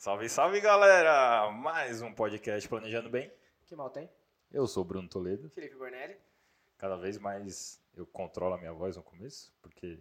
Salve, salve galera! Mais um podcast Planejando Bem. Que mal tem? Eu sou o Bruno Toledo. Felipe Bornelli. Cada vez mais eu controlo a minha voz no começo, porque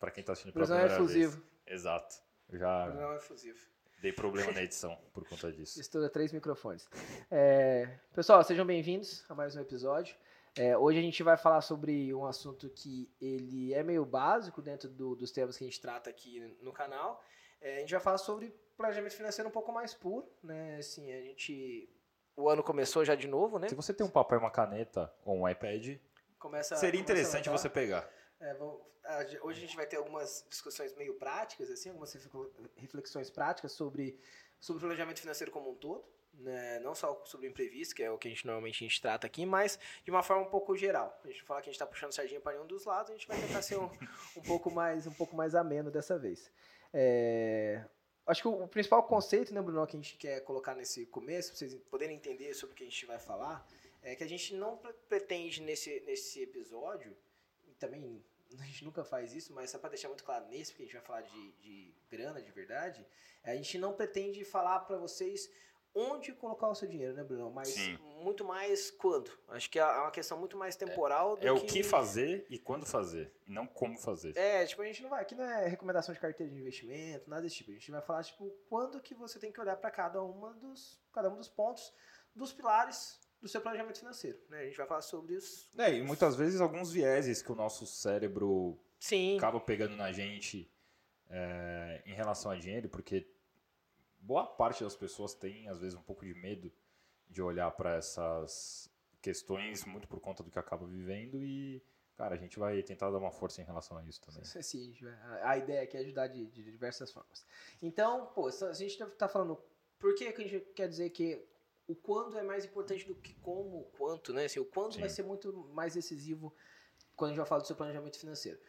para quem tá assistindo pela Brusão é primeira efusivo. vez. Exato. Eu já Brusão é efusivo. dei problema na edição por conta disso. Estuda três microfones. É, Pessoal, sejam bem-vindos a mais um episódio. É, hoje a gente vai falar sobre um assunto que ele é meio básico dentro do- dos temas que a gente trata aqui no canal. É, a gente vai falar sobre planejamento financeiro um pouco mais puro, né? Assim, a gente... O ano começou já de novo, né? Se você tem um papel, uma caneta ou um iPad, Começa, seria interessante você pegar. É, ge- hoje a gente vai ter algumas discussões meio práticas, assim, algumas refle- reflexões práticas sobre, sobre o planejamento financeiro como um todo, né? não só sobre o imprevisto, que é o que a gente normalmente a gente trata aqui, mas de uma forma um pouco geral. A gente fala que a gente está puxando sardinha para nenhum dos lados, a gente vai tentar ser um, um pouco mais um pouco mais ameno dessa vez. É, acho que o, principal conceito, né, Bruno, que a gente quer colocar nesse começo, para vocês poderem entender sobre o que a gente vai falar, é que a gente não pre- pretende nesse, nesse episódio, e também a gente nunca faz isso, mas só para deixar muito claro nesse, porque a gente vai falar de, de grana de verdade, a gente não pretende falar para vocês onde colocar o seu dinheiro, né, Bruno? Mas Sim. muito mais quando. Acho que é uma questão muito mais temporal do É o que fazer e quando fazer, e não como fazer. é, tipo, a gente não vai. Aqui não é recomendação de carteira de investimento, nada desse tipo. A gente vai falar, tipo, quando que você tem que olhar para cada uma dos. cada um dos pontos, dos pilares do seu planejamento financeiro. Né? A gente vai falar sobre os. É, e muitas vezes alguns vieses que o nosso cérebro Sim. acaba pegando na gente é, em relação a dinheiro, porque boa parte das pessoas tem, às vezes, um pouco de medo de olhar para essas questões, muito por conta do que acaba vivendo, e, cara, a gente vai tentar dar uma força em relação a isso também. Sim, a gente vai- a- ideia aqui é ajudar de, de diversas formas. Então, pô, a gente tá falando. Por que, que a gente quer dizer que o quando é mais importante do que como o quanto, né? Assim, o quando Sim. vai ser muito mais decisivo quando a gente vai falar do seu planejamento financeiro.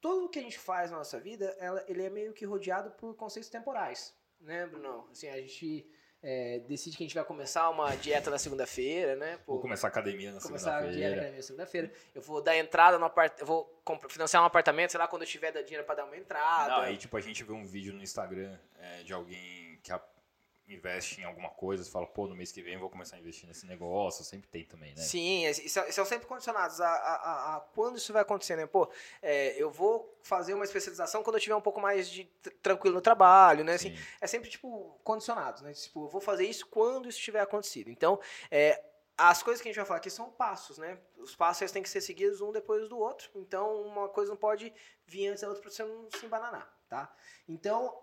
Tudo que a gente faz na nossa vida, ela, ele é meio que rodeado por conceitos temporais, né, Bruno? Assim, a gente é, decide que a gente vai começar uma dieta na segunda-feira, né? Pô, Vou começar a academia na começar a dieta segunda-feira. academia na segunda-feira. Eu vou dar entrada no apart... eu vou financiar um apartamento, sei lá, quando eu tiver dinheiro pra dar uma entrada. Não, aí, tipo, a gente vê um vídeo no Instagram é, de alguém investe em alguma coisa, você fala, pô, no mês que vem eu vou começar a investir nesse negócio, sempre tem também, né? Sim, e são, e são sempre condicionados a, a- a- a quando isso vai acontecer, né? Pô, é, eu vou fazer uma especialização quando eu tiver um pouco mais de tr- tranquilo no trabalho, né? Assim, Sim. é sempre, tipo, condicionados, né? Tipo, eu vou fazer isso quando isso tiver acontecido. Então, é, as coisas que a gente vai falar aqui são passos, né? Os passos têm que ser seguidos um depois do outro. Então, uma coisa não pode vir antes da outra para você não se embananar, tá? Então,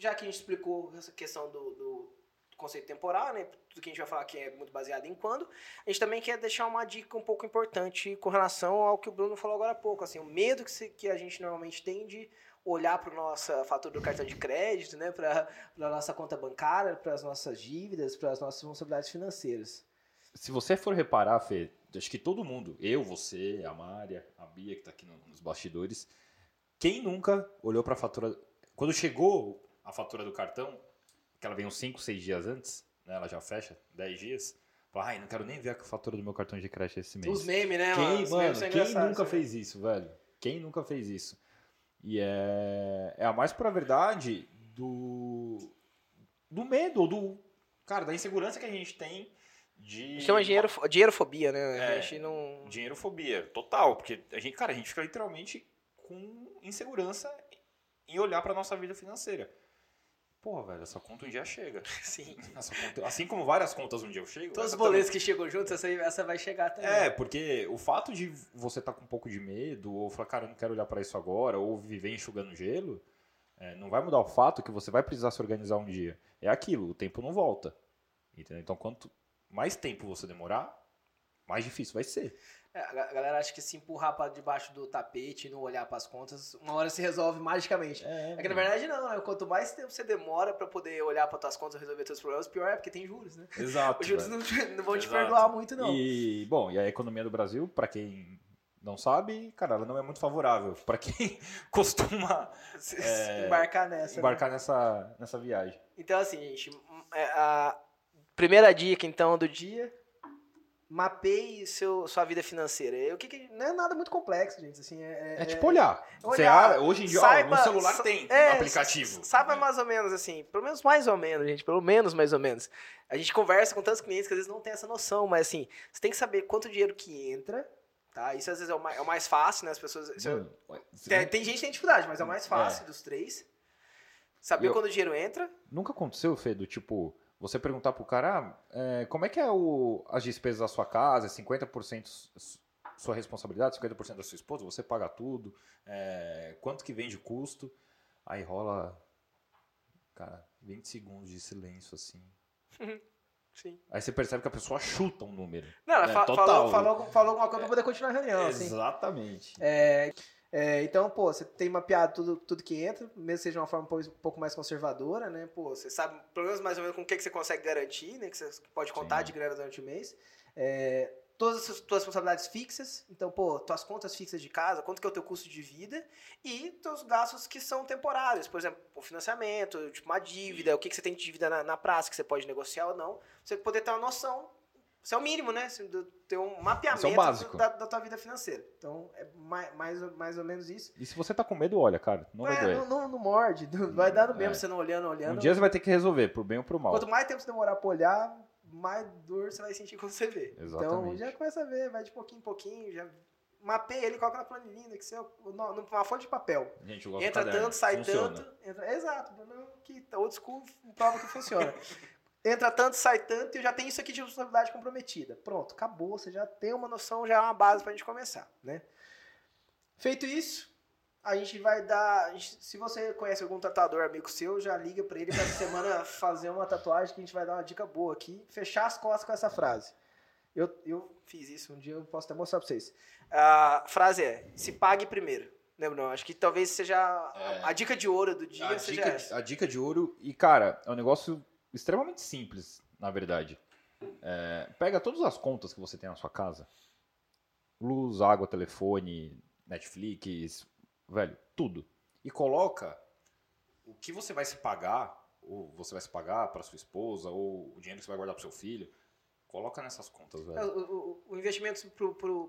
já que a gente explicou essa questão do, do conceito temporal, né? Tudo que a gente vai falar aqui é muito baseado em quando. A gente também quer deixar uma dica um pouco importante com relação ao que o Bruno falou agora há pouco. Assim, o medo que, se- que a gente normalmente tem de olhar para nossa fatura do cartão de crédito, né? Para a nossa conta bancária, para as nossas dívidas, para as nossas responsabilidades financeiras. Se você for reparar, Fê, acho que todo mundo, eu, você, a Mária, a Bia que tá aqui no- nos bastidores, quem nunca olhou pra fatura. Quando chegou a fatura do cartão, que ela vem uns 5, 6 dias antes, né? Ela já fecha, 10 dias. Fala, ai, não quero nem ver a fatura do meu cartão de crédito esse mês. Os memes, né? Quem, mano, memes são quem nunca né? fez isso, velho? Quem nunca fez isso? E é, é a mais pura verdade do, do medo, ou do, cara, da insegurança que a gente tem de... Chama dinheiro, dinheirofobia, né? É. A gente não. Dinheirofobia, total. Porque a gente, cara, a gente fica literalmente com insegurança em olhar pra nossa vida financeira. Porra, velho, essa conta um dia chega. Sim. Conta- assim como várias contas um dia eu chego. Todos os boletos que chegam juntos, essa, essa vai chegar também. É, porque o fato de você estar com um pouco de medo, ou falar, cara, eu não quero olhar pra isso agora, ou viver enxugando gelo, é, não vai mudar o fato que você vai precisar se organizar um dia. É aquilo, o tempo não volta. Entendeu? Então, quanto mais tempo você demorar, mais difícil vai ser. É, a ga- a galera acha que se empurrar pra debaixo do tapete e não olhar pras contas, uma hora se resolve magicamente. É que na verdade não, né? Quanto mais tempo você demora pra poder olhar pra tuas contas e resolver teus problemas, pior é porque tem juros, né? Exato. Os juros não, te- não vão te Exato. perdoar muito, não. E, bom, e a economia do Brasil, pra quem não sabe, cara, ela não é muito favorável. Pra quem costuma é, embarcar nessa. né? embarcar nessa, nessa viagem. Então, assim, gente, é, a primeira dica, então, do dia mapeie seu, sua vida financeira. É, O que que- não é nada muito complexo, gente. Assim, é, É tipo olhar. Você olhar, abre- hoje em dia, ó, saiba- no celular sa- tem é, um aplicativo. Saiba mais ou menos assim, pelo menos mais ou menos, gente, pelo menos mais ou menos. A gente conversa com tantos clientes que às vezes não tem essa noção, mas assim, você tem que saber quanto dinheiro que entra, tá? Isso às vezes é o mais, é o mais fácil, né? As pessoas. é- Mano, tem, tem gente que tem dificuldade, mas é o mais fácil dos três. Saber Eu- quando o dinheiro entra. Nunca aconteceu, Fê, do tipo, você perguntar pro cara, ah, é, como é que é o, as despesas da sua casa, 50% s- sua responsabilidade, 50% da sua esposa, você paga tudo, é, quanto que vem de custo, aí rola, cara, 20 segundos de silêncio, assim. Sim. Aí você percebe que a pessoa chuta um número. Não, ela É, fa- total. falou, falou, falou alguma coisa pra poder continuar a reunião, assim. Exatamente. É, é, então, pô, você tem mapeado tudo, tudo que entra, mesmo que seja uma forma um pouco- mais conservadora, né? Pô, você sabe pelo menos mais ou menos com o que, que você consegue garantir, né? Que você pode contar Sim. de grana durante o mês. É, todas as suas responsabilidades fixas, então, pô, tuas contas fixas de casa, quanto que é o teu custo de vida e teus gastos que são temporários, por exemplo, o financiamento, tipo uma dívida, o que, que você tem de dívida na, na praça que você pode negociar ou não, você poder ter uma noção, isso é o mínimo, né? Você ter um mapeamento é da, da tua vida financeira. Então, é mais, mais, ou- mais ou menos isso. E se você tá com medo, olha, cara, não vai É, doer. não, não, não morde, não- vai dar no mesmo, É. você não olhando, olhando. Um dia você vai ter que resolver, pro bem ou pro mal. Quanto mais tempo você demorar pra olhar, mais dor você vai sentir quando você vê. Então, Exatamente. já começa a ver, vai de pouquinho em pouquinho, já mapeia ele, coloca na planilhinha, no Excel, numa folha de papel. Gente, Entra do tanto, sai Funciona. tanto. Entra, exato, não, que old school prova que funciona. Entra tanto, sai tanto, e eu já tenho isso aqui de responsabilidade comprometida. Pronto, acabou, você já tem uma noção, já é uma base pra gente começar, né? Feito isso, a gente vai dar. a se você conhece algum tatuador amigo seu, já liga pra ele pra essa semana fazer uma tatuagem que a gente vai dar uma dica boa aqui. Fechar as costas com essa frase. Eu, eu fiz isso, um dia eu posso até mostrar pra vocês. A frase é: se pague primeiro. Né, Bruno? Acho que talvez seja a, É. a dica de ouro do dia. a seja dica, a dica de ouro. E, cara, é um negócio extremamente simples, na verdade. É, pega todas as contas que você tem na sua casa: luz, água, telefone, Netflix, velho, tudo. E coloca o que você vai se pagar, ou você vai se pagar para sua esposa, ou o dinheiro que você vai guardar para seu filho. Coloca nessas contas, É, velho. O, o- o investimento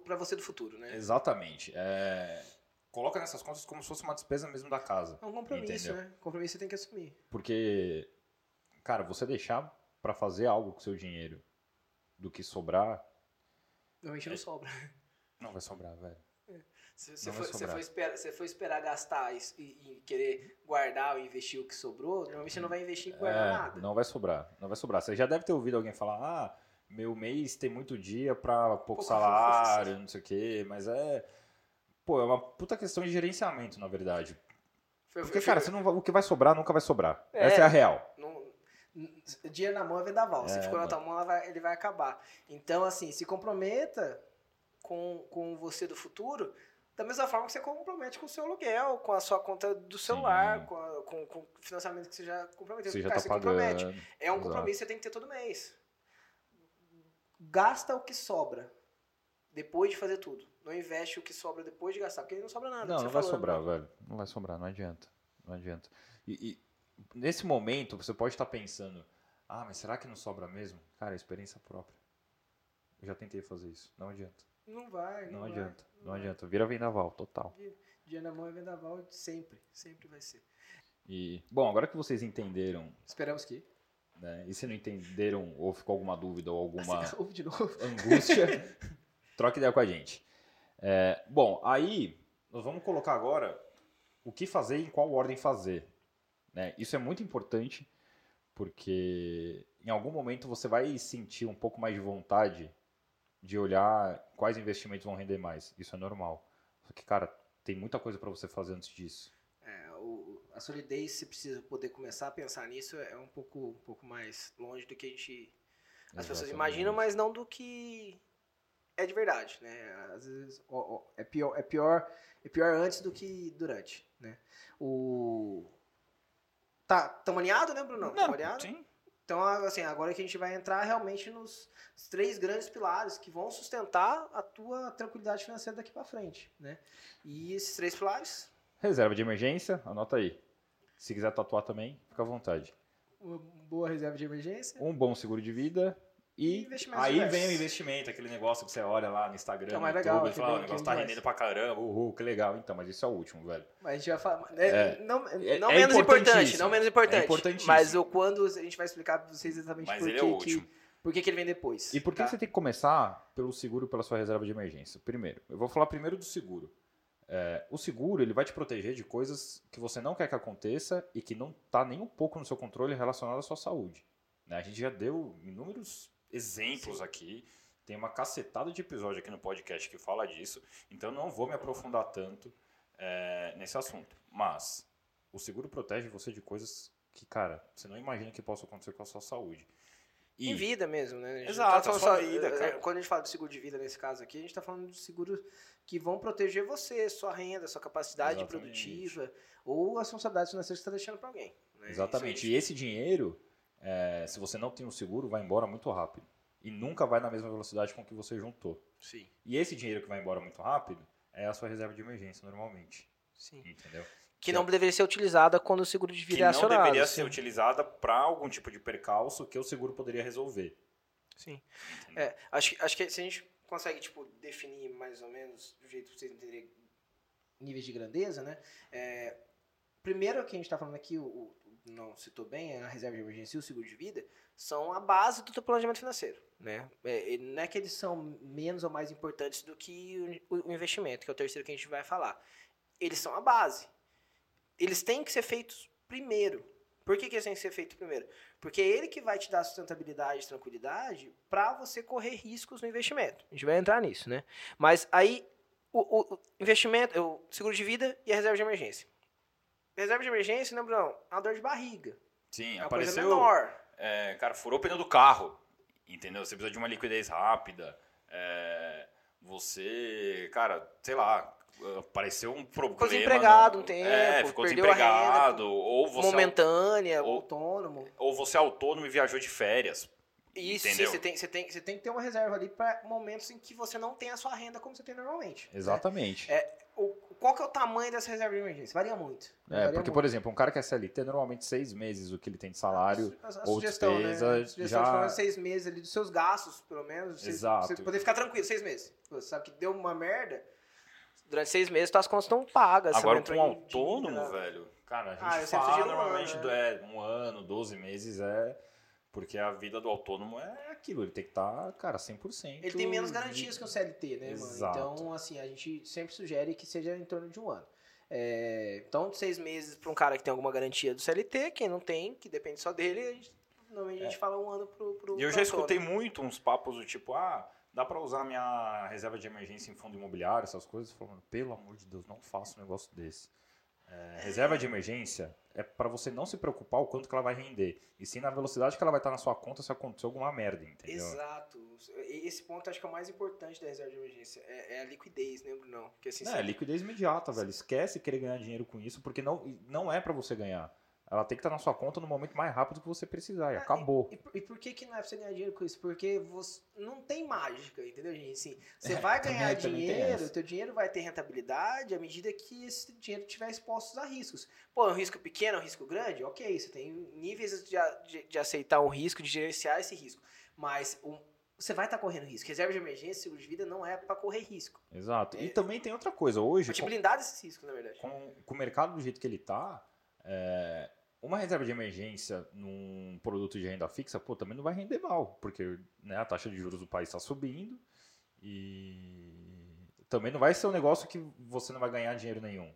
pra você do futuro, né? Exatamente. É, coloca nessas contas como se fosse uma despesa mesmo da casa. É um compromisso, Entendeu? né? Compromisso você tem que assumir. Porque, cara, você deixar pra fazer algo com seu dinheiro do que sobrar, Normalmente É. não sobra. não vai sobrar, velho. Se você vai você for esperar, você for esperar gastar e, e querer guardar ou investir o que sobrou, normalmente você não vai investir e guardar É, nada. não vai sobrar, não vai sobrar. Você já deve ter ouvido alguém falar, ah, meu mês tem muito dia pra pouco Pouco salário, não sei o quê, mas é... Pô, é uma puta questão de gerenciamento, na verdade. Foi- Porque, foi- cara, você não o que vai sobrar nunca vai sobrar. É. Essa é a real. não- dinheiro na mão é vendaval. Se É, ficou na tua mão, vai- ele vai acabar. Então, assim, se comprometa com, com você do futuro da mesma forma que você compromete com o seu aluguel, com a sua conta do celular, com, a- com, com o financiamento que você já comprometeu. Você já Cara, tá compromete. pagando. É um Exato. compromisso que você tem que ter todo mês. Gasta o que sobra depois de fazer tudo. Não investe o que sobra depois de gastar, porque não sobra nada. Não, você não vai falou, sobrar, né? velho. Não vai sobrar, não adianta. Não adianta. E, e nesse momento, você pode estar pensando, ah, mas será que não sobra mesmo? Cara, é experiência própria. Eu já tentei fazer isso. Não adianta. Não vai, não, Não, vai. adianta. Não adianta. Vira vendaval, total. Dia na mão é vendaval, sempre. Sempre vai ser. E, bom, agora que vocês entenderam, Esperamos que. né? E se não entenderam, ou ficou alguma dúvida ou alguma angústia, troca ideia com a gente. É, bom, aí nós vamos colocar agora o que fazer e em qual ordem fazer. Né? Isso é muito importante porque em algum momento você vai sentir um pouco mais de vontade de olhar quais investimentos vão render mais. Isso é normal. Só que, cara, tem muita coisa para você fazer antes disso. É, o- a solidez, você precisa poder começar a pensar nisso, é um pouco, um pouco mais longe do que a gente. As pessoas imaginam, mas não do que é de verdade, né? Às vezes ó, ó, é pior, é pior, é pior antes do que durante, né? O tá, tamo alinhado, né, Bruno? Tamo alinhado? sim. Então, assim, agora que a gente vai entrar realmente nos três grandes pilares que vão sustentar a tua tranquilidade financeira daqui pra frente, né? E esses três pilares, Reserva de emergência, anota aí. Se quiser tatuar também, fica à vontade. uma boa reserva de emergência, Um bom seguro de vida E aí diversos. vem o investimento, aquele negócio que você olha lá no Instagram, Que é no YouTube, legal, e fala, que "Ah, vem- o negócio que tá rendendo pra caramba, uhul, que legal. Então, mas isso é o último, velho. Mas a gente vai falar. é, É. Não, É- não é menos importante, não menos importante. É. Mas o quando a gente vai explicar pra vocês exatamente Mas por ele é que o que- último. por que, que ele vem depois. E por que tá? você tem que começar pelo seguro pela sua reserva de emergência? Primeiro, eu vou falar primeiro do seguro. É, o seguro ele vai te proteger de coisas que você não quer que aconteça e que não está nem um pouco no seu controle relacionado à sua saúde. né? A gente já deu inúmeros exemplos Sim. aqui. Tem uma cacetada de episódio aqui no podcast que fala disso. Então eu não vou me aprofundar tanto é, nesse assunto. Mas o seguro protege você de coisas que, cara, você não imagina que possa acontecer com a sua saúde. E- Em vida mesmo, né? Não Exato, tá sua vida, eh, cara. Quando a gente fala de seguro de vida nesse caso aqui, a gente tá falando de seguros que vão proteger você, sua renda, sua capacidade Exatamente. produtiva ou as responsabilidades financeiras que você está deixando para alguém. né? Exatamente. Isso E esse dinheiro, é, se você não tem um seguro, vai embora muito rápido. E nunca vai na mesma velocidade com que você juntou. Sim, E esse dinheiro que vai embora muito rápido é a sua reserva de emergência, normalmente. sim. Entendeu? Que não deveria ser utilizada quando o seguro de vida Que é não acionado. deveria sim. ser utilizada para algum tipo de percalço que o seguro poderia resolver. Sim. É, acho, que- acho que se a gente consegue, tipo, definir mais ou menos do jeito que vocês entenderem níveis de grandeza, né? É, primeiro que a gente está falando aqui, o- não citou bem, é a reserva de emergência e o seguro de vida, são a base do teu planejamento financeiro, né? É, não é que eles são menos ou mais importantes do que o, o investimento, que é o terceiro que a gente vai falar. Eles são a base. Eles têm que ser feitos primeiro. Por que, que eles têm que ser feitos primeiro? Porque é ele que vai te dar sustentabilidade e tranquilidade para você correr riscos no investimento. A gente vai entrar nisso, né? Mas aí, o, o- o investimento, o seguro de vida e a reserva de emergência. Reserva de emergência, né, Bruno? É uma dor de barriga. Sim, É uma coisa apareceu. menor. é, cara, furou o pneu do carro. Entendeu? Você precisa de uma liquidez rápida. é, você, cara, sei lá, apareceu um problema. Ficou desempregado no- um tempo, é, ficou perdeu a renda, desempregado. ou você é Momentânea, ou- autônomo. ou você é autônomo e viajou de férias. Isso, sim, você tem, você, tem, você tem que ter uma reserva ali para momentos em que você não tem a sua renda como você tem normalmente. né? Exatamente. É, o, qual que é o tamanho dessa reserva de emergência? Varia muito. É, Varia porque, muito. por exemplo, um cara que é CLT, normalmente seis meses o que ele tem de salário. A, a ou sugestão, despesa né? A sugestão já- de pelo menos seis meses ali dos seus gastos, pelo menos. Exato. Você poder ficar tranquilo, seis meses. Você sabe que deu uma merda, durante seis meses suas contas estão pagas. Agora, com um autônomo, velho, cara, a gente Ah, eu sempre fala um normalmente ano, do- é, um ano, 12 meses é. Porque a vida do autônomo é aquilo, ele tem que estar, cara, 100%. Ele tem menos garantias que o CLT, né, Exato. mano? Então, assim, a gente sempre sugere que seja em torno de um ano. É, então, seis meses para um cara que tem alguma garantia do CLT, quem não tem, que depende só dele, a gente, normalmente a gente fala um ano pro, pro E eu já autônomo. escutei muito uns papos do tipo, ah, dá pra usar minha reserva de emergência em fundo imobiliário, essas coisas. Falando, pelo amor de Deus, não faça um negócio desse. É, reserva de emergência é pra você não se preocupar o quanto que ela vai render. E sim na velocidade que ela vai estar na sua conta se acontecer alguma merda, entendeu? Exato. Esse ponto acho que é o mais importante da reserva de emergência. É, é a liquidez, né, Brunão? Porque assim, Não, você- é liquidez imediata, velho. Esquece querer ganhar dinheiro com isso, porque não, não é pra você ganhar. Ela tem que estar na sua conta no momento mais rápido que você precisar. E Ah, acabou. E, por- e por que, que não é pra você ganhar dinheiro com isso? Porque você não tem mágica, entendeu, gente? Assim, você vai também- ganhar também dinheiro, o teu dinheiro vai ter rentabilidade à medida que esse dinheiro estiver exposto a riscos. Pô, é um risco pequeno, é um risco grande? Ok, você tem níveis de, de, de aceitar um risco, de gerenciar esse risco. Mas você vai estar correndo risco. Reserva de emergência, seguro de vida não é para correr risco. Exato. É. E também tem outra coisa. Hoje, Pra te blindar desses riscos, na verdade. com, com o mercado do jeito que ele tá, é, uma reserva de emergência num produto de renda fixa, pô, também não vai render mal, porque né, a taxa de juros do país está subindo e também não vai ser um negócio que você não vai ganhar dinheiro nenhum.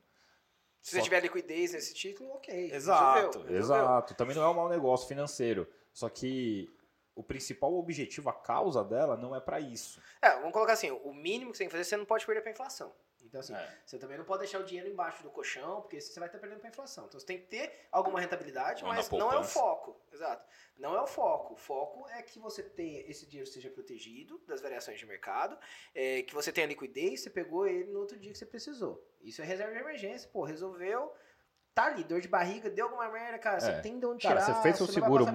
Se você Só- tiver liquidez nesse título, ok. Exato, resolveu, resolveu. exato. Também não é um mau negócio financeiro. Só que o principal objetivo, a causa dela, não é para isso. É, vamos colocar assim, o mínimo que você tem que fazer, você não pode perder pra inflação. Então, assim, É. você também não pode deixar o dinheiro embaixo do colchão, porque você vai estar perdendo pra inflação. Então, você tem que ter alguma rentabilidade, Ou mas não é o foco. Exato. Não é o foco. O foco é que você tenha, esse dinheiro seja protegido das variações de mercado, é, que você tenha liquidez, você pegou ele no outro dia que você precisou. Isso é reserva de emergência. Pô, resolveu, tá ali, dor de barriga, deu alguma merda, cara, você É. tem de onde Cara, tirar, você fez seu não seguro.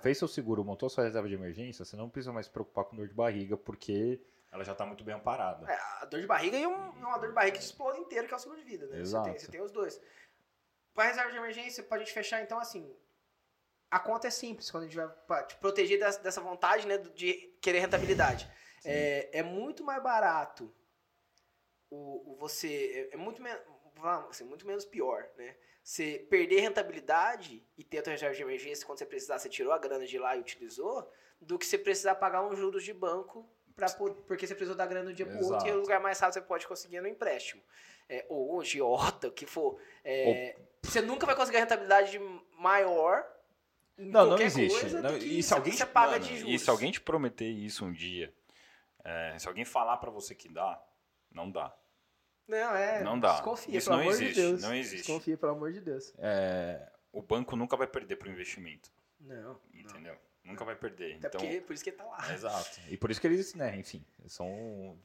Fez seu seguro, montou sua reserva de emergência, você não precisa mais se preocupar com dor de barriga, porque ela já está muito bem amparada. É, a dor de barriga e um- uma dor de barriga que explode inteiro, que é o seguro de vida, né? Exato. Você tem, você tem os dois. Para reserva de emergência, pra gente fechar, então, assim, a conta é simples quando a gente vai pra te proteger das- dessa vontade né, de querer rentabilidade. É, é muito mais barato o, o você. É, é muito, men- vamos assim, muito menos pior, né? Você perder rentabilidade e ter a tua reserva de emergência quando você precisar, você tirou a grana de lá e utilizou, do que você precisar pagar uns juros de banco pra, po- porque você precisou dar grana de um dia pro outro e Exato. o lugar mais rápido você pode conseguir é no empréstimo. É, ou agiota, o que for. É, Você nunca vai conseguir a rentabilidade maior. Não, não existe. Não, e se alguém você paga Mano, de E juros. se alguém te prometer isso um dia, é, se alguém falar pra você que dá, não dá. Não, é. Não dá. Desconfia, Isso pelo não amor existe, de Deus. não existe. Desconfia, pelo amor de Deus. É, O banco nunca vai perder pro investimento, Não. não. Nunca vai perder. Até então, porque, por isso que ele tá lá. exato. E por isso que eles, né, enfim, são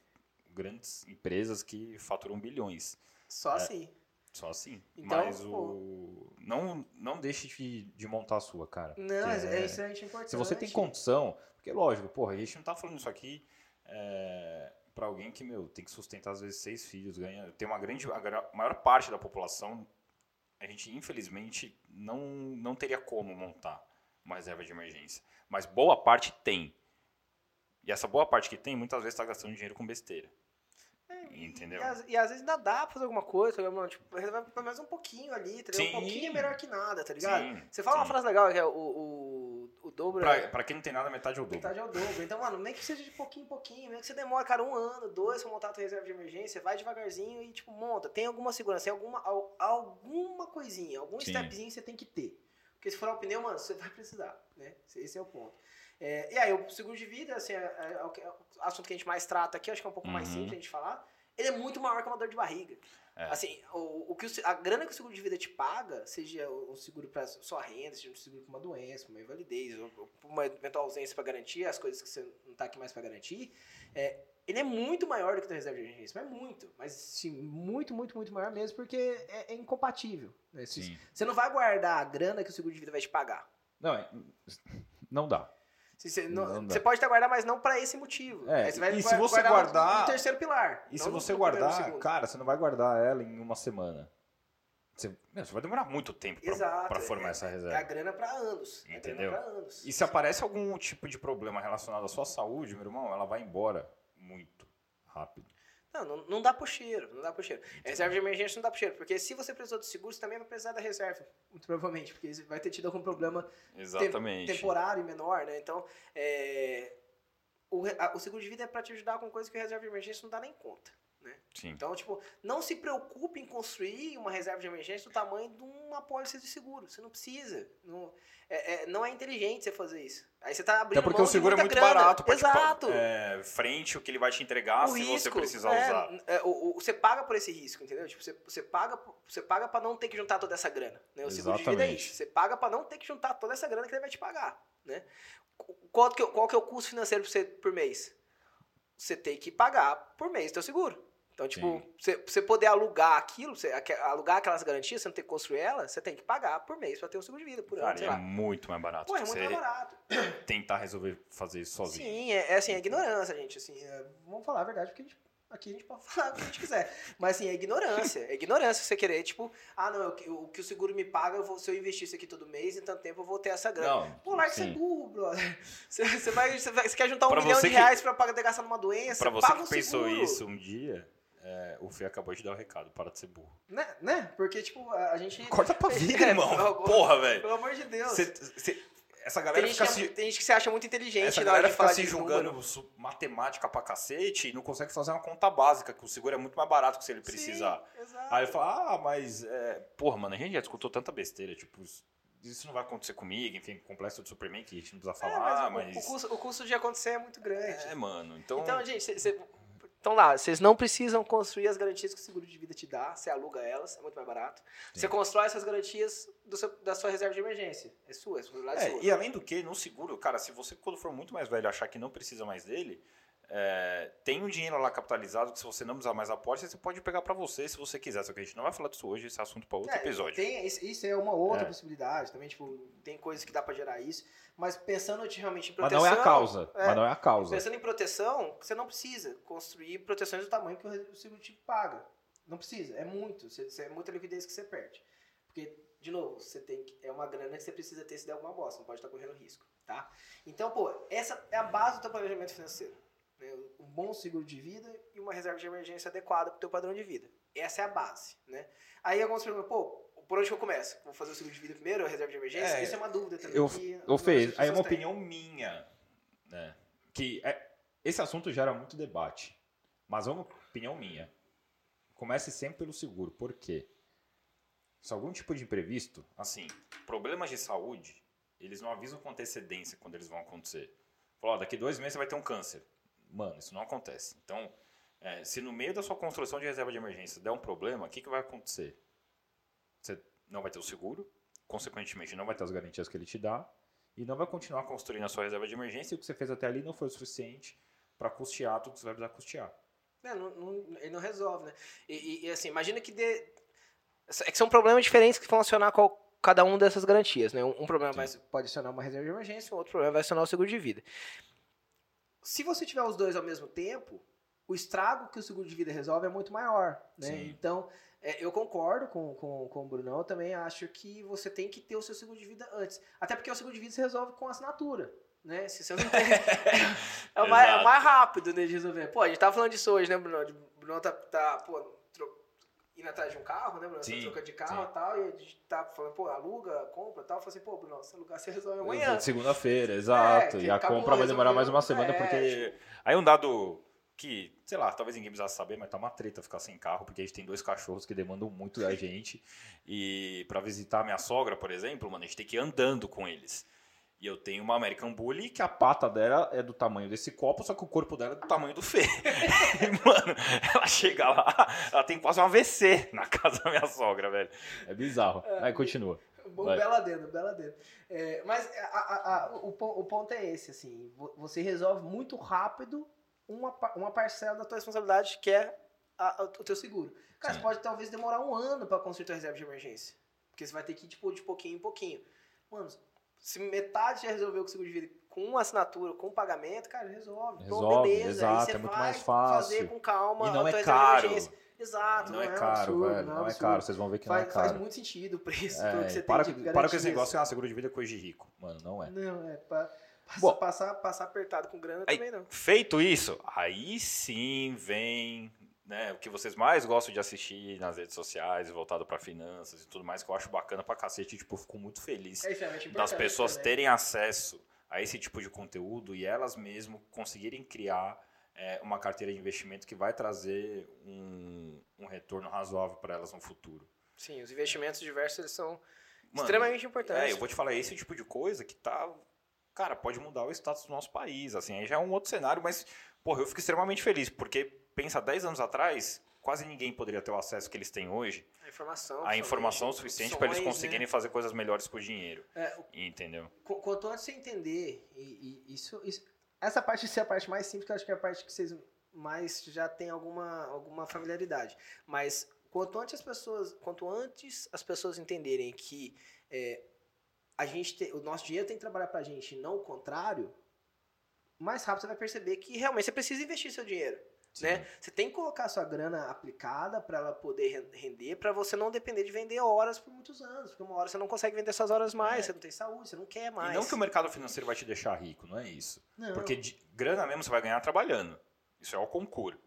grandes empresas que faturam bilhões. Só assim. Só assim. Então, Mas o. Não, não deixe de, de montar a sua, cara. Não, é, é extremamente importante. Se você tem condição, porque lógico, porra, a gente não tá falando isso aqui é, para alguém que, meu, tem que sustentar às vezes seis filhos, ganha, tem uma grande, a maior parte da população, a gente infelizmente não, não teria como montar uma reserva de emergência, mas boa parte tem. E essa boa parte que tem, muitas vezes está gastando dinheiro com besteira. Entendeu? E, às- e às vezes ainda dá pra fazer alguma coisa, tá ligado? tipo, reservar pelo menos um pouquinho ali, tá ligado? Um pouquinho é melhor que nada, tá ligado? Sim, você fala uma sim. frase legal que é o, o, o dobro Pra, é pra quem não tem nada, metade é o dobro. metade é o dobro. Então, mano, nem que seja de pouquinho em pouquinho, mesmo que você demore, cara, um ano, dois pra montar a tua reserva de emergência, vai devagarzinho e, tipo, monta. Tem alguma segurança, tem alguma, al- alguma coisinha, algum Sim. stepzinho que você tem que ter. Porque se for o pneu, mano, você vai precisar, né? Esse é o ponto. É, e aí, o seguro de vida, assim, é, é- é o é o assunto que a gente mais trata aqui, acho que é um pouco mais Uhum. simples a gente falar. Ele é muito maior que uma dor de barriga. É. Assim, o, o que o a grana que o seguro de vida te paga, seja um seguro para sua renda, seja um seguro para uma doença, uma invalidez, uma eventual ausência para garantir, as coisas que você não tá aqui mais para garantir, é, ele é muito maior do que o da reserva de emergência, mas muito, mas sim, muito, muito, muito maior mesmo, porque é, é incompatível. né? Você não vai guardar a grana que o seguro de vida vai te pagar. Não, é- não dá. Se você, não- você pode até guardar, mas não para esse motivo. É, você vai e se você guardar guardar- no terceiro pilar. E se você guardar, cara, você não vai guardar ela em uma semana. Você, meu, você vai demorar muito tempo pra, Exato, pra formar é- essa É a reserva. grana para anos. É a grana Entendeu? pra anos. E se aparece algum tipo de problema relacionado à sua saúde, meu irmão, ela vai embora muito rápido. Não, não, não dá pro cheiro, não dá pro cheiro. A reserva de emergência não dá pro cheiro, porque se você precisou do seguro, você também vai precisar da reserva, muito provavelmente, porque vai ter tido algum problema Exatamente. temporário e menor, né? Então, é, o, a- o seguro de vida é para te ajudar com coisas que a reserva de emergência não dá nem conta. Sim. Então, tipo, não se preocupe em construir uma reserva de emergência do tamanho de uma apólice de seguro. Você não precisa. Não é, é- não é inteligente você fazer isso. Aí você tá abrindo Até porque mão o seguro é muito grana. barato pra te pa- Exato. é, frente o que ele vai te entregar o se risco, você precisar é, usar. é, o, o- você paga por esse risco, entendeu? Tipo, você, você paga você paga para não ter que juntar toda essa grana, né? O seguro de vida é Exatamente. isso. Você paga para não ter que juntar toda essa grana que ele vai te pagar, né? Qual que, é- qual que é o custo financeiro pra você por mês? Você tem que pagar por mês o teu seguro. Então, tipo, Sim. você, você poder alugar aquilo, você, alugar aquelas garantias, você não ter que construir elas, você tem que pagar por mês para ter um seguro de vida, por ano, sei é lá. muito mais barato Pô, é que muito mais barato. tentar resolver fazer isso sozinho. Sim, é, é assim, é ignorância, gente. Assim, é- vamos falar a verdade, porque a gente- aqui a gente pode falar o que a gente quiser. Mas assim, é ignorância. É ignorância você querer, tipo, ah, não, eu- o que o seguro me paga, eu vou, se eu investir isso aqui todo mês, em tanto tempo eu vou ter essa grana. Não, Pô, larga de ser sim. burro, brother. Você, você vai, você, vai- você quer juntar um Pra milhão de que- reais pra pagar, gastar numa doença, Pra você que o pensou seguro. isso um dia, é, o Fê acabou de dar o recado, para de ser burro. Né? né? Porque, tipo, a a gente... Corta pra vida, É, irmão. pelo- Porra, velho. Pelo amor de Deus. Cê- cê- Essa Tem galera gente, fica que é- se... tem gente que se acha muito inteligente Essa na hora galera de fica falar se julgando número. matemática pra cacete e não consegue fazer uma conta básica, que o seguro é muito mais barato que se ele precisar. Sim, exato. Aí ele fala, ah, mas, é, porra, mano, a gente já escutou tanta besteira, tipo, isso- não vai acontecer comigo, enfim, complexo de Superman que a gente não precisa É, falar, mas o- mas... o, custo, o custo de acontecer é muito grande. É, mano, então... Então, gente, cê, cê- então lá, vocês não precisam construir as garantias que o seguro de vida te dá, você aluga elas, é muito mais barato. Sim. Você constrói essas garantias seu- da sua reserva de emergência. É sua, é responsabilidade É, sua. e além do que, no seguro, cara, se você quando for muito mais velho achar que não precisa mais dele, é, tem um dinheiro lá capitalizado que se você não precisar mais a pólice, você pode pegar pra você se você quiser. Só que a gente não vai falar disso hoje, esse é assunto pra outro É, episódio. Tem, isso, é uma outra É. possibilidade também, tipo, tem coisas que dá pra gerar isso. Mas pensando realmente em Mas proteção... não é a causa. é. Mas não é a causa. Pensando em proteção, você não precisa construir proteções do tamanho que o seguro te paga. Não precisa, é muito. Você, você- é muita liquidez que você perde. Porque de novo, você tem que, é uma grana que você precisa ter se der alguma bosta, não pode estar correndo risco, tá? Então, pô, essa é a base do teu planejamento financeiro. Né? Um bom seguro de vida e uma reserva de emergência adequada para o teu padrão de vida. Essa é a base, né? Aí alguns perguntam, pô, por onde que eu começo? Vou fazer o seguro de vida primeiro ou a reserva de emergência? É, Isso é uma dúvida também. Eu, que eu algumas fez, aí é uma têm. opinião minha, né? Que é- esse assunto gera muito debate, mas é uma opinião minha. Comece sempre pelo seguro, por quê? Se algum tipo de imprevisto, Assim, problemas de saúde, eles não avisam com antecedência quando eles vão acontecer. Falou, daqui dois meses você vai ter um câncer. Mano, isso não acontece. Então, é, se no meio da sua construção de reserva de emergência der um problema, o que, que vai acontecer? Você não vai ter o seguro, consequentemente não vai ter as garantias que ele te dá e não vai continuar vai construir a sua reserva de emergência. se o que você fez até ali não foi o suficiente para custear tudo que você vai precisar custear. É, não- não- ele não resolve, né? E, e- e, assim, imagina que dê. É que são problemas diferentes que vão acionar qual- cada um dessas garantias, né? Um, um problema vai, pode acionar uma reserva de emergência, o outro problema vai acionar o seguro de vida. Se você tiver os dois ao mesmo tempo, o estrago que o seguro de vida resolve é muito maior, né? Sim. Então, é, eu concordo com, com, com o Brunão, eu também acho que você tem que ter o seu seguro de vida antes. Até porque o seguro de vida se resolve com assinatura. Né? Se você não tem. é, o mais, é o mais rápido né, de resolver. Pô, a gente tava falando disso hoje, né, Bruno? O Bruno tá, tá pô, indo atrás de um carro, né, Bruno? Você Sim, troca de carro sim. e tal, e a gente tá falando, pô, aluga, compra e tal. Eu falei assim, pô, Bruno, se alugar, você resolve amanhã. Segunda-feira, exato. É, e a compra vai demorar mais uma semana É, porque Aí um dado que, sei lá, talvez ninguém precisasse saber, mas tá uma treta ficar sem carro, porque a gente tem dois cachorros que demandam muito da gente. E pra visitar minha sogra, por exemplo, mano, a gente tem que ir andando com eles. E eu tenho uma American Bully que a pata dela é do tamanho desse copo, só que o corpo dela é do tamanho do Fê. Mano, ela chega lá, ela tem quase um AVC na casa da minha sogra, velho. é bizarro. Aí continua. Bom, bela dentro, bela dentro. É, mas a- a- a- o, o ponto é esse, assim, vo- você resolve muito rápido uma, uma parcela da tua responsabilidade, que é a- a- o teu seguro. Cara, Sim. você pode talvez demorar um ano para construir tua reserva de emergência. Porque você vai ter que ir, tipo, de pouquinho em pouquinho. Mano, se metade já resolveu com o seguro de vida com assinatura, com pagamento, cara, resolve. Pô, Resolve, beleza. exato, Aí você é muito mais fácil. fazer com calma E não é caro. Exato, Não é um caro, absurdo, velho. não Não é absurdo. caro. Vocês vão ver que não é Faz, faz caro. muito sentido o preço É, que você para, tem de para com esse negócio, ah, seguro de vida é coisa de rico. Mano, não é. Não, é. Pa, passa- Bom. passar, passar apertado com grana Aí- também não. Feito isso, aí sim vem né, o que vocês mais gostam de assistir nas redes sociais, voltado para finanças e tudo mais, que eu acho bacana pra cacete. Tipo, eu fico muito feliz É extremamente das pessoas também. terem acesso a esse tipo de conteúdo e elas mesmo conseguirem criar é, uma carteira de investimento que vai trazer um, um retorno razoável para elas no futuro. Sim, os investimentos diversos eles são Mano, extremamente importantes. É, eu vou te falar, esse tipo de coisa que tá. Cara, pode mudar o status do nosso país. Assim, aí já é um outro cenário, mas, porra, eu fico extremamente feliz, porque pensa 10 anos atrás, quase ninguém poderia ter o acesso que eles têm hoje, A informação. a informação suficiente para eles opções, conseguirem né? fazer coisas melhores com o dinheiro. É, o- Entendeu? qu- quanto antes você entender, e, e isso, isso- essa parte de ser a parte mais simples, que eu acho que é a parte que vocês mais já têm alguma, alguma familiaridade. Mas quanto antes as pessoas, quanto antes as pessoas entenderem que é, a gente tem- o nosso dinheiro tem que trabalhar pra gente, e não o contrário, mais rápido você vai perceber que realmente você precisa investir seu dinheiro. Né? Você tem que colocar a sua grana aplicada para ela poder ren- render, para você não depender de vender horas por muitos anos, porque uma hora você não consegue vender essas horas mais, É. você não tem saúde, você não quer mais. E não que o mercado financeiro vai te deixar rico, não é isso. Não. Porque de- grana mesmo você vai ganhar trabalhando. Isso é o concurso.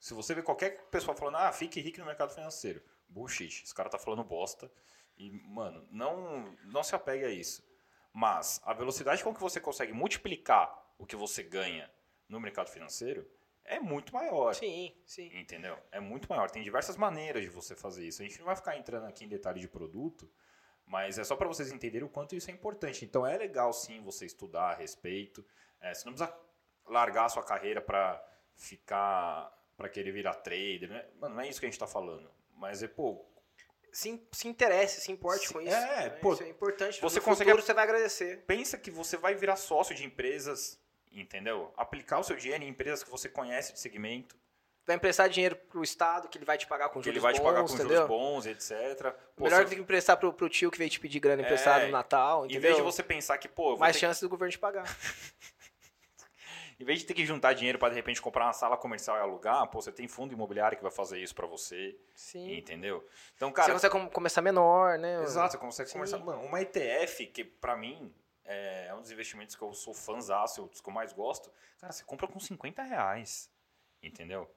Se você vê qualquer pessoa falando, ah, fique rico no mercado financeiro. Bullshit. Esse cara tá falando bosta. E, mano, não, não se apegue a isso. Mas a velocidade com que você consegue multiplicar o que você ganha no mercado financeiro é muito maior. Sim, sim. Entendeu? É muito maior. Tem diversas maneiras de você fazer isso. A gente não vai ficar entrando aqui em detalhe de produto, mas é só para vocês entenderem o quanto isso é importante. Então é legal sim você estudar a respeito. É, você não precisa largar a sua carreira para ficar para querer virar trader, né? Mano, não é isso que a gente tá falando. Mas é, pô, Se, se interesse, se importe Se- com isso. é, né? pô, isso é importante. você no consegue- futuro você vai agradecer. pensa que você vai virar sócio de empresas, entendeu? Aplicar o seu dinheiro em empresas que você conhece de segmento, Vai emprestar dinheiro pro Estado, que ele vai te pagar com que juros ele vai te pagar bons, com entendeu? juros bons, etc. Pô, Melhor você- do que emprestar pro, pro tio que veio te pedir grana emprestada É, no Natal, Em entendeu? vez de você pensar que, pô, Mais ter- chances do governo te pagar. Em vez de ter que juntar dinheiro para de repente comprar uma sala comercial e alugar, pô, você tem fundo imobiliário que vai fazer isso para você. Sim. Entendeu? Então, cara. Você consegue começar menor, né? Exato, você consegue começar. Mano, uma ETF, que para mim é um dos investimentos que eu sou fãzaço, dos que eu mais gosto, cara, você compra com 50 reais. Entendeu?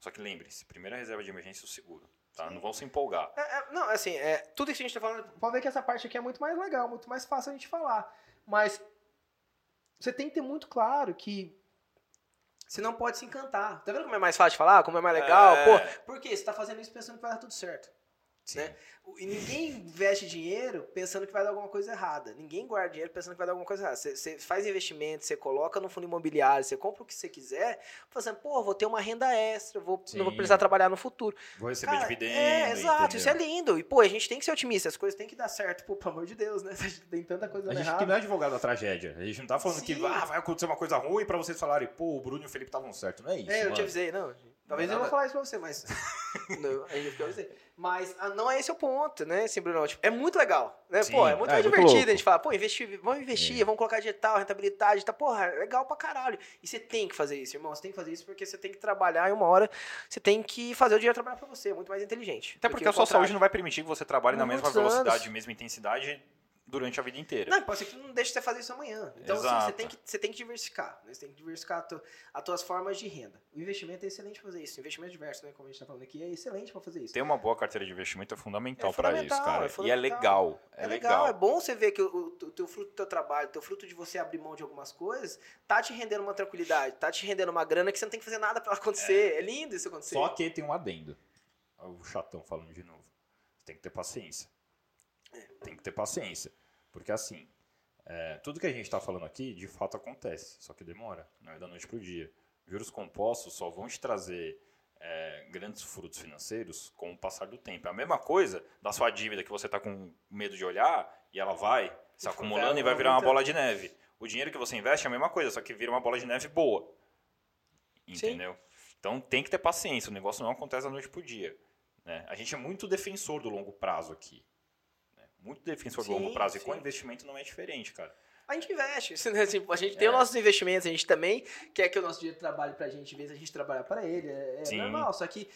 Só que lembre-se, primeira reserva de emergência o seguro. Tá? Não vão se empolgar. É, é, não, assim, é, tudo isso que a gente tá falando, pode ver que essa parte aqui é muito mais legal, muito mais fácil a gente falar. Mas você tem que ter muito claro que você não pode se encantar. Tá vendo como é mais fácil de falar? Como é mais legal? É. Pô, por quê? Você tá fazendo isso pensando que vai dar tudo certo. Sim. Né? E ninguém investe dinheiro pensando que vai dar alguma coisa errada. Ninguém guarda dinheiro pensando que vai dar alguma coisa errada. Você, faz investimento, você coloca no fundo imobiliário, você compra o que você quiser, fazendo, pô, vou ter uma renda extra, vou, não vou precisar trabalhar no futuro. Vou receber Cara, dividendo. É, exato, entendeu? isso é lindo. E, pô, a gente tem que ser otimista, as coisas têm que dar certo, pô, pelo amor de Deus, né? A gente tem tanta coisa A dando gente que errado. não é advogado da tragédia. A gente não tá falando que Sim. ah, vai acontecer uma coisa ruim pra vocês falarem, pô, o Bruno e o Felipe estavam certo. Não é isso. É, eu mano. te avisei, não. Talvez Não é eu vou falar isso pra você, mas. não, aí eu te avisei. Mas ah, não é esse o ponto, né, assim, Bruno? Tipo, é muito legal, né? Sim, Pô, é muito é, muito divertido louco. a gente falar, pô, investir, vamos investir, É. vamos colocar digital, rentabilidade, tá, porra, é legal pra caralho. E você tem que fazer isso, irmão. Você tem que fazer isso porque você tem que trabalhar e uma hora você tem que fazer o dinheiro trabalhar pra você, é muito mais inteligente. Até porque que a sua saúde não vai permitir que você trabalhe na mesma anos. velocidade, mesma intensidade durante a vida inteira. Não, pode ser que não deixe você fazer isso amanhã. Então, assim, você, tem que, você tem que diversificar. Né? Você tem que diversificar as tuas formas de renda. O investimento é excelente pra fazer isso. O investimento diverso, né? Como a gente tá falando aqui, é excelente pra fazer isso. Ter uma boa carteira de investimento é fundamental É para fundamental, isso, cara. é e é legal. É, É legal, legal. é bom você ver que o, o, teu fruto do teu trabalho, o teu fruto de você abrir mão de algumas coisas, tá te rendendo uma tranquilidade, tá te rendendo uma grana que você não tem que fazer nada pra ela acontecer. É, lindo isso acontecer. Só que tem um adendo. O chatão falando de novo. Você tem que ter paciência. Tem que ter paciência. Porque assim, é, tudo que a gente está falando aqui, de fato acontece. Só que demora. Não é da noite pro dia. Juros compostos só vão te trazer é, grandes frutos financeiros com o passar do tempo. É a mesma coisa da sua dívida que você está com medo de olhar e ela vai se acumulando e vai virar uma bola de neve. O dinheiro que você investe é a mesma coisa, só que vira uma bola de neve boa. Entendeu? Então tem que ter paciência, o negócio não acontece da noite pro dia. né? A gente é muito defensor do longo prazo aqui. Muito defensor do Sim, longo prazo. E com sim. investimento não é diferente, cara. A gente investe. né? Tipo, a gente tem É. os nossos investimentos, a gente também quer que o nosso dinheiro trabalhe pra gente, em vez de a gente trabalhar pra ele. É, é Sim. normal, só que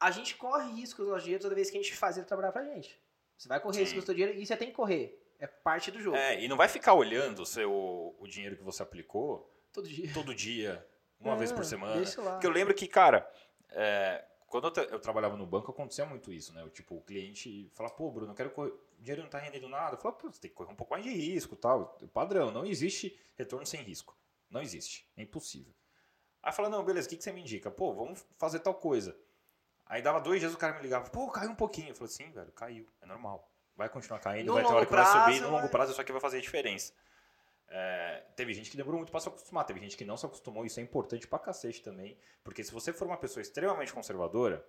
a gente corre risco com o nosso dinheiro toda vez que a gente faz ele trabalhar pra gente. Você vai correr Sim. risco o seu dinheiro e você tem que correr. É parte do jogo. É, e não vai ficar olhando o, seu, o dinheiro que você aplicou Todo dia. todo dia, uma É, vez por semana. deixa lá. Porque eu lembro que, cara, é, quando eu, tra- eu trabalhava no banco, acontecia muito isso, né? O, tipo, o cliente fala, pô, Bruno, eu quero correr, o dinheiro não tá rendendo nada. Eu falo, pô, você tem que correr um pouco mais de risco tal. Padrão, não existe retorno sem risco. Não existe. É impossível. Aí fala, não, beleza, o que, que você me indica? Pô, vamos fazer tal coisa. Aí dava dois dias o cara me ligava, pô, caiu um pouquinho. Eu falei, sim, velho, caiu. É normal. Vai continuar caindo, No vai ter hora que vai subir. prazo, No longo vai- prazo, isso aqui vai fazer diferença. É, teve gente que demorou muito pra se acostumar, teve gente que não se acostumou, isso é importante pra cacete também, porque se você for uma pessoa extremamente conservadora,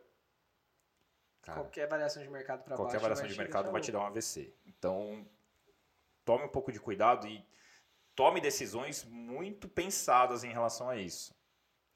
cara, Qualquer variação de mercado pra qualquer baixo. variação vai de te mercado vai te dar um AVC. Então, tome um pouco de cuidado e tome decisões muito pensadas em relação a isso.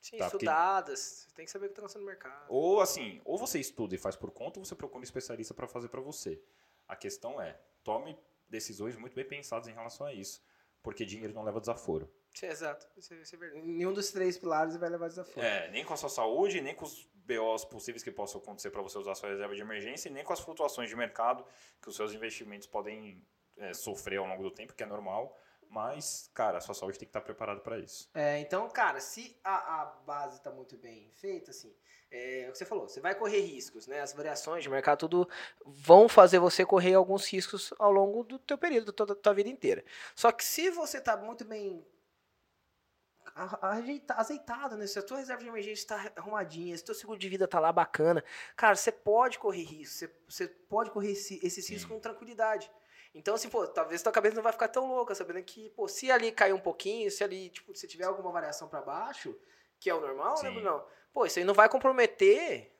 Sim, Tá, porque- estudadas. Você tem que saber o que tá acontecendo no mercado. Ou assim, ou você estuda e faz por conta, ou você procura um especialista para fazer para você. A questão é, tome decisões muito bem pensadas em relação a isso, porque dinheiro não leva desaforo. Sim, exato. Isso, é- isso é verdade. Nenhum dos três pilares vai levar desafio. É, nem com a sua saúde, nem com os BOs possíveis que possam acontecer para você usar sua reserva de emergência, e nem com as flutuações de mercado que os seus investimentos podem é, sofrer ao longo do tempo, que é normal. Mas, cara, a sua saúde tem que estar preparada para isso. É, então, cara, se a, a base está muito bem feita, assim, é, o que você falou, você vai correr riscos, né? As variações de mercado, tudo vão fazer você correr alguns riscos ao longo do teu período, da tua, vida inteira. Só que se você tá muito bem azeitado, né? Se a tua reserva de emergência está arrumadinha, se teu seguro de vida tá lá bacana, cara, você pode correr risco, você, você pode correr esse, esses riscos com tranquilidade. Então, assim, pô, talvez tua cabeça não vai ficar tão louca, sabendo que, pô, se ali cair um pouquinho, se ali, tipo, se tiver alguma variação para baixo, que é o normal, né, Sim. Brunão? Pô, isso aí não vai comprometer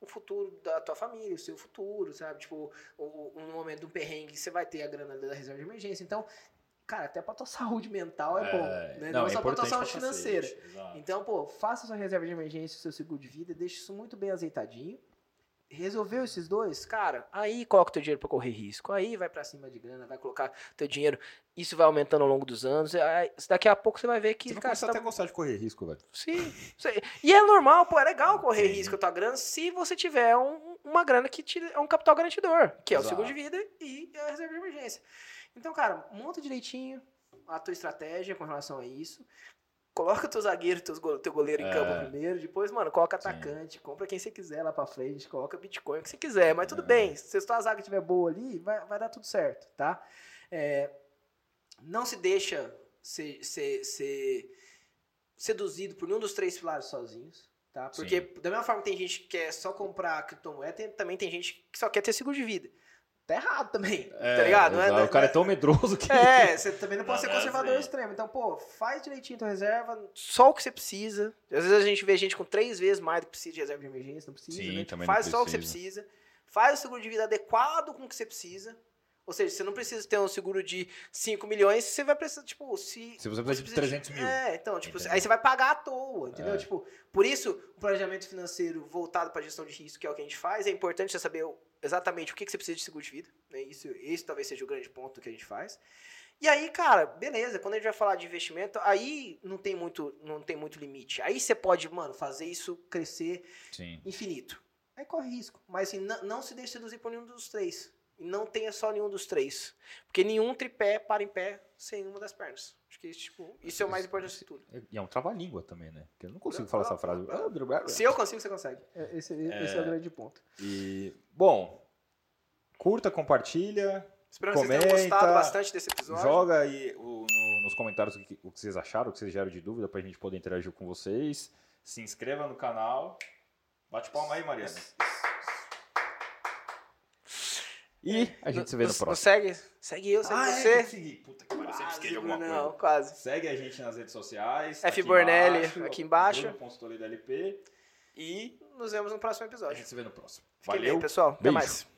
o futuro da tua família, o seu futuro, sabe? Tipo, no momento do perrengue, você vai ter a grana da reserva de emergência. Então, cara, até pra tua saúde mental é, bom, né? Não, é só pra tua saúde financeira. exato. Então, pô, faça sua reserva de emergência, seu seguro de vida, deixe isso muito bem azeitadinho. Resolveu esses dois? Cara, aí coloca o teu dinheiro para correr risco. Aí vai para cima de grana, vai colocar teu dinheiro. Isso vai aumentando ao longo dos anos. Aí, daqui a pouco você vai ver que. Você vai cara, começar tá... até gostar de correr risco, velho. Sim. E é normal, pô, é legal correr Sim. risco a tua grana se você tiver um, uma grana que te, é um capital garantidor, que é Exato. o seguro de vida e a reserva de emergência. Então, cara, monta direitinho a tua estratégia com relação a isso coloca teu zagueiro, teus teu goleiro em campo é. primeiro, depois, mano, coloca atacante, Sim. compra quem você quiser lá pra frente, coloca Bitcoin, o que você quiser, mas tudo é. bem, se a tua zaga estiver boa ali, vai, vai dar tudo certo, tá? É, não se deixa ser, ser, ser seduzido por nenhum dos três pilares sozinhos, tá? Porque Sim. da mesma forma que tem gente que quer só comprar criptomoeda, tem, também tem gente que só quer ter seguro de vida tá errado também, é, tá ligado? É, o cara é tão medroso que... É, você também não pode não, ser conservador assim. extremo. Então, pô, faz direitinho tua reserva, só o que você precisa. Às vezes a gente vê gente com três vezes mais do que precisa de reserva de emergência, não precisa, Sim, né? Também faz só o que você precisa. Faz o seguro de vida adequado com o que você precisa. Ou seja, você não precisa ter um seguro de 5 milhões, você vai precisar, tipo, se... Se você precisa de 300 mil. É, então, tipo, entendeu? aí você vai pagar à toa, entendeu? É. Tipo, por isso, o planejamento financeiro voltado para gestão de risco, que é o que a gente faz, é importante você saber exatamente o que, que você precisa de seguro de vida. Né? Isso, esse talvez seja o grande ponto que a gente faz. E aí, cara, beleza, quando a gente vai falar de investimento, aí não tem muito, não tem muito limite. Aí você pode, mano, fazer isso crescer Sim. infinito. Aí corre risco. Mas assim, não, não se deixe seduzir por nenhum dos três. E não tenha só nenhum dos três. Porque nenhum tripé para em pé sem uma das pernas. Acho que isso, tipo, isso é o mais importante de tudo. E é um trava-língua também, né? Porque eu não consigo falar essa frase. Se eu consigo, você consegue. É, esse, é, esse é o grande ponto. E, bom, curta, compartilha. Espero comenta, que vocês tenham gostado bastante desse episódio. Joga aí o, no, nos comentários o que, o que, vocês acharam, o que vocês geram de dúvida, pra gente poder interagir com vocês. Se inscreva no canal. Bate palma aí, Mariana. E a gente no, se vê no, no próximo. Segue, segue eu, segue ah, você. É, seguir. Puta que pariu, sempre esqueci alguma não, coisa. quase. Segue a gente nas redes sociais. F Bornelli aqui embaixo. Bruno.toledo LP. E nos vemos no próximo episódio. A gente se vê no próximo. Fique Valeu. bem, pessoal. Beijo. Até mais.